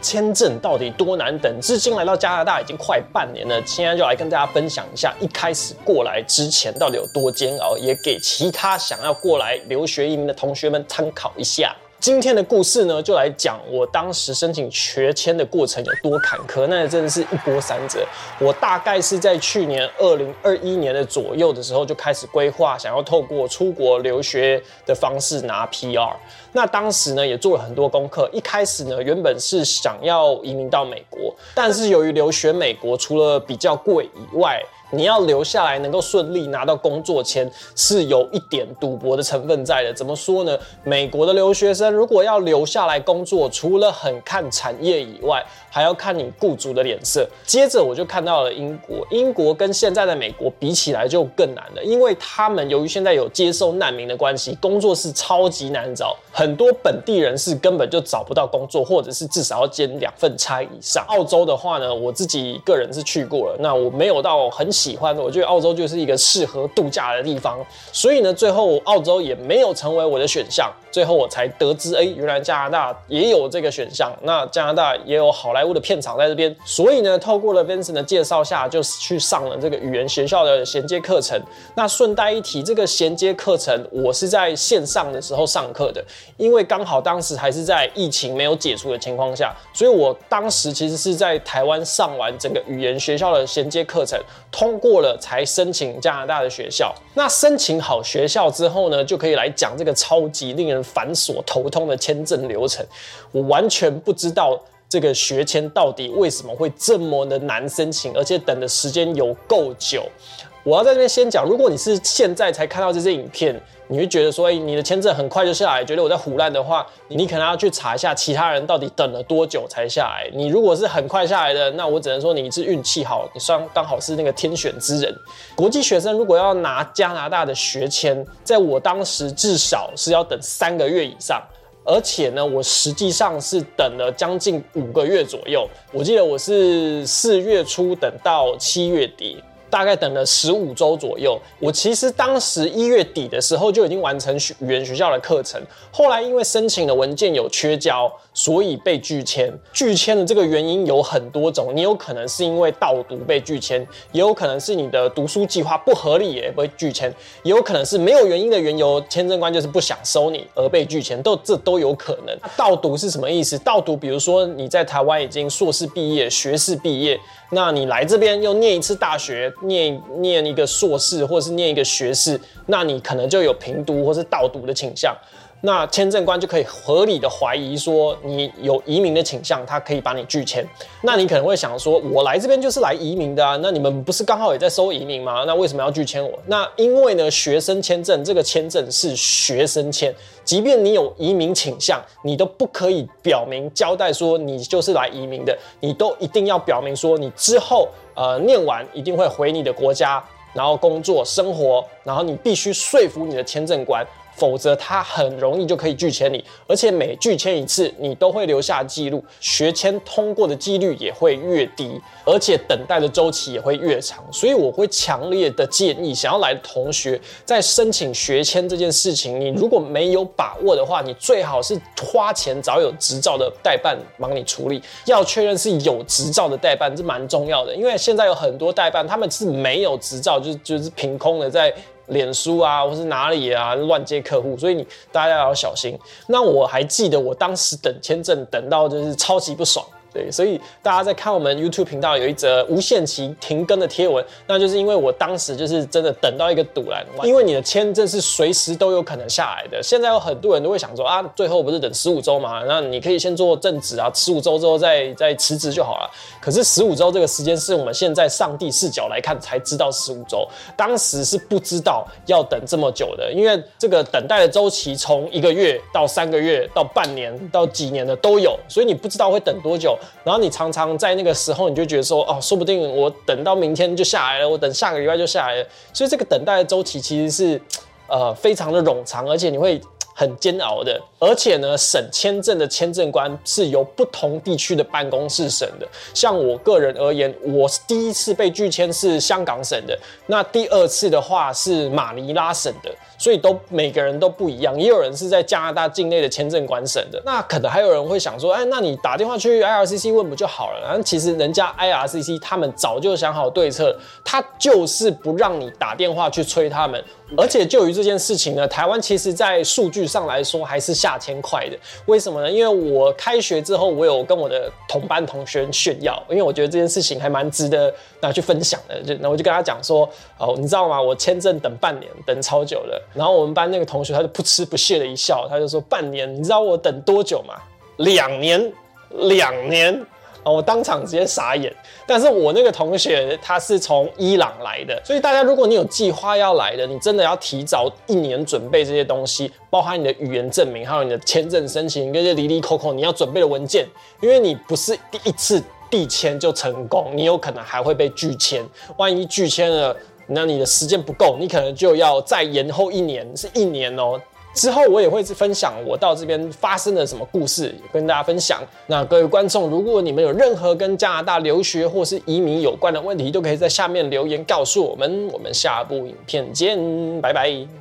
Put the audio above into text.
签证到底多难等？至今来到加拿大已经快半年了，现在就来跟大家分享一下，一开始过来之前到底有多煎熬，也给其他想要过来留学移民的同学们参考一下。今天的故事呢，就来讲我当时申请学签的过程有多坎坷，那真的是一波三折。我大概是在去年二零二一年的左右的时候就开始规划，想要透过出国留学的方式拿 PR。那当时呢，也做了很多功课。一开始呢，原本是想要移民到美国，但是由于留学美国除了比较贵以外，你要留下来能够顺利拿到工作签，是有一点赌博的成分在的。怎么说呢？美国的留学生如果要留下来工作，除了很看产业以外，还要看你雇主的脸色。接着我就看到了英国，英国跟现在的美国比起来就更难了，因为他们由于现在有接受难民的关系，工作是超级难找，很多本地人是根本就找不到工作，或者是至少要兼两份差以上。澳洲的话呢，我自己个人是去过了，那我没有到很喜欢，我觉得澳洲就是一个适合度假的地方，所以呢，最后澳洲也没有成为我的选项。最后我才得知，哎，原来加拿大也有这个选项。那加拿大也有好莱坞的片场在这边，所以呢，透过了 Vincent 的介绍下，就去上了这个语言学校的衔接课程。那顺带一提，这个衔接课程我是在线上的时候上课的，因为刚好当时还是在疫情没有解除的情况下，所以我当时其实是在台湾上完整个语言学校的衔接课程，通过了才申请加拿大的学校。那申请好学校之后呢，就可以来讲这个超级令人。繁琐头痛的签证流程，我完全不知道这个学签到底为什么会这么的难申请，而且等的时间有够久。我要在这边先讲，如果你是现在才看到这些影片，你会觉得说，哎，你的签证很快就下来，觉得我在胡乱的话，你可能要去查一下其他人到底等了多久才下来。你如果是很快下来的，那我只能说你是运气好，你算刚好是那个天选之人。国际学生如果要拿加拿大的学签，在我当时至少是要等三个月以上，而且呢，我实际上是等了将近五个月左右。我记得我是四月初等到七月底。大概等了十五周左右，我其实当时一月底的时候就已经完成语言学校的课程，后来因为申请的文件有缺交，所以被拒签。拒签的这个原因有很多种，你有可能是因为盗读被拒签，也有可能是你的读书计划不合理也被拒签，也有可能是没有原因的缘由，签证官就是不想收你而被拒签，都这都有可能。盗读是什么意思？盗读，比如说你在台湾已经硕士毕业、学士毕业，那你来这边又念一次大学。念念一个硕士，或者是念一个学士，那你可能就有平读或是倒读的倾向。那签证官就可以合理的怀疑说你有移民的倾向，他可以把你拒签。那你可能会想说，我来这边就是来移民的啊，那你们不是刚好也在收移民吗？那为什么要拒签我？那因为呢，学生签证这个签证是学生签，即便你有移民倾向，你都不可以表明交代说你就是来移民的，你都一定要表明说你之后呃念完一定会回你的国家，然后工作生活，然后你必须说服你的签证官。否则他很容易就可以拒签你，而且每拒签一次，你都会留下记录，学签通过的几率也会越低，而且等待的周期也会越长。所以我会强烈的建议，想要来的同学在申请学签这件事情，你如果没有把握的话，你最好是花钱找有执照的代办帮你处理。要确认是有执照的代办，这蛮重要的，因为现在有很多代办他们是没有执照，就是就是凭空的在。脸书啊，或是哪里啊，乱接客户，所以你大家要小心。那我还记得我当时等签证等到就是超级不爽。对，所以大家在看我们 YouTube 频道有一则无限期停更的贴文，那就是因为我当时就是真的等到一个堵拦，因为你的签证是随时都有可能下来的。现在有很多人都会想说啊，最后不是等十五周嘛？那你可以先做正职啊，十五周之后再再辞职就好了。可是十五周这个时间是我们现在上帝视角来看才知道十五周，当时是不知道要等这么久的，因为这个等待的周期从一个月到三个月到半年到几年的都有，所以你不知道会等多久。然后你常常在那个时候，你就觉得说，哦，说不定我等到明天就下来了，我等下个礼拜就下来了。所以这个等待的周期其实是，呃，非常的冗长，而且你会。很煎熬的。而且呢，审签证的签证官是由不同地区的办公室审的。像我个人而言，我第一次被拒签是香港审的，那第二次的话是马尼拉审的，所以都每个人都不一样。也有人是在加拿大境内的签证官审的。那可能还有人会想说，哎，那你打电话去 IRCC 问不就好了？然后其实人家 IRCC 他们早就想好对策，他就是不让你打电话去催他们。而且就于这件事情呢，台湾其实在数据上来说还是下千块的。为什么呢？因为我开学之后，我有跟我的同班同学炫耀，因为我觉得这件事情还蛮值得拿去分享的。就那我就跟他讲说，哦，你知道吗？我签证等半年，等超久了。然后我们班那个同学他就不吃不屑的一笑，他就说半年，你知道我等多久吗？两年，两年。哦，我当场直接傻眼。但是我那个同学他是从伊朗来的，所以大家如果你有计划要来的，你真的要提早一年准备这些东西，包含你的语言证明，还有你的签证申请，跟这离离口口你要准备的文件，因为你不是第一次递签就成功，你有可能还会被拒签。万一拒签了，那你的时间不够，你可能就要再延后一年，是一年哦。之后我也会分享我到这边发生了什么故事，跟大家分享。那各位观众，如果你们有任何跟加拿大留学或是移民有关的问题，都可以在下面留言告诉我们。我们下部影片见，拜拜。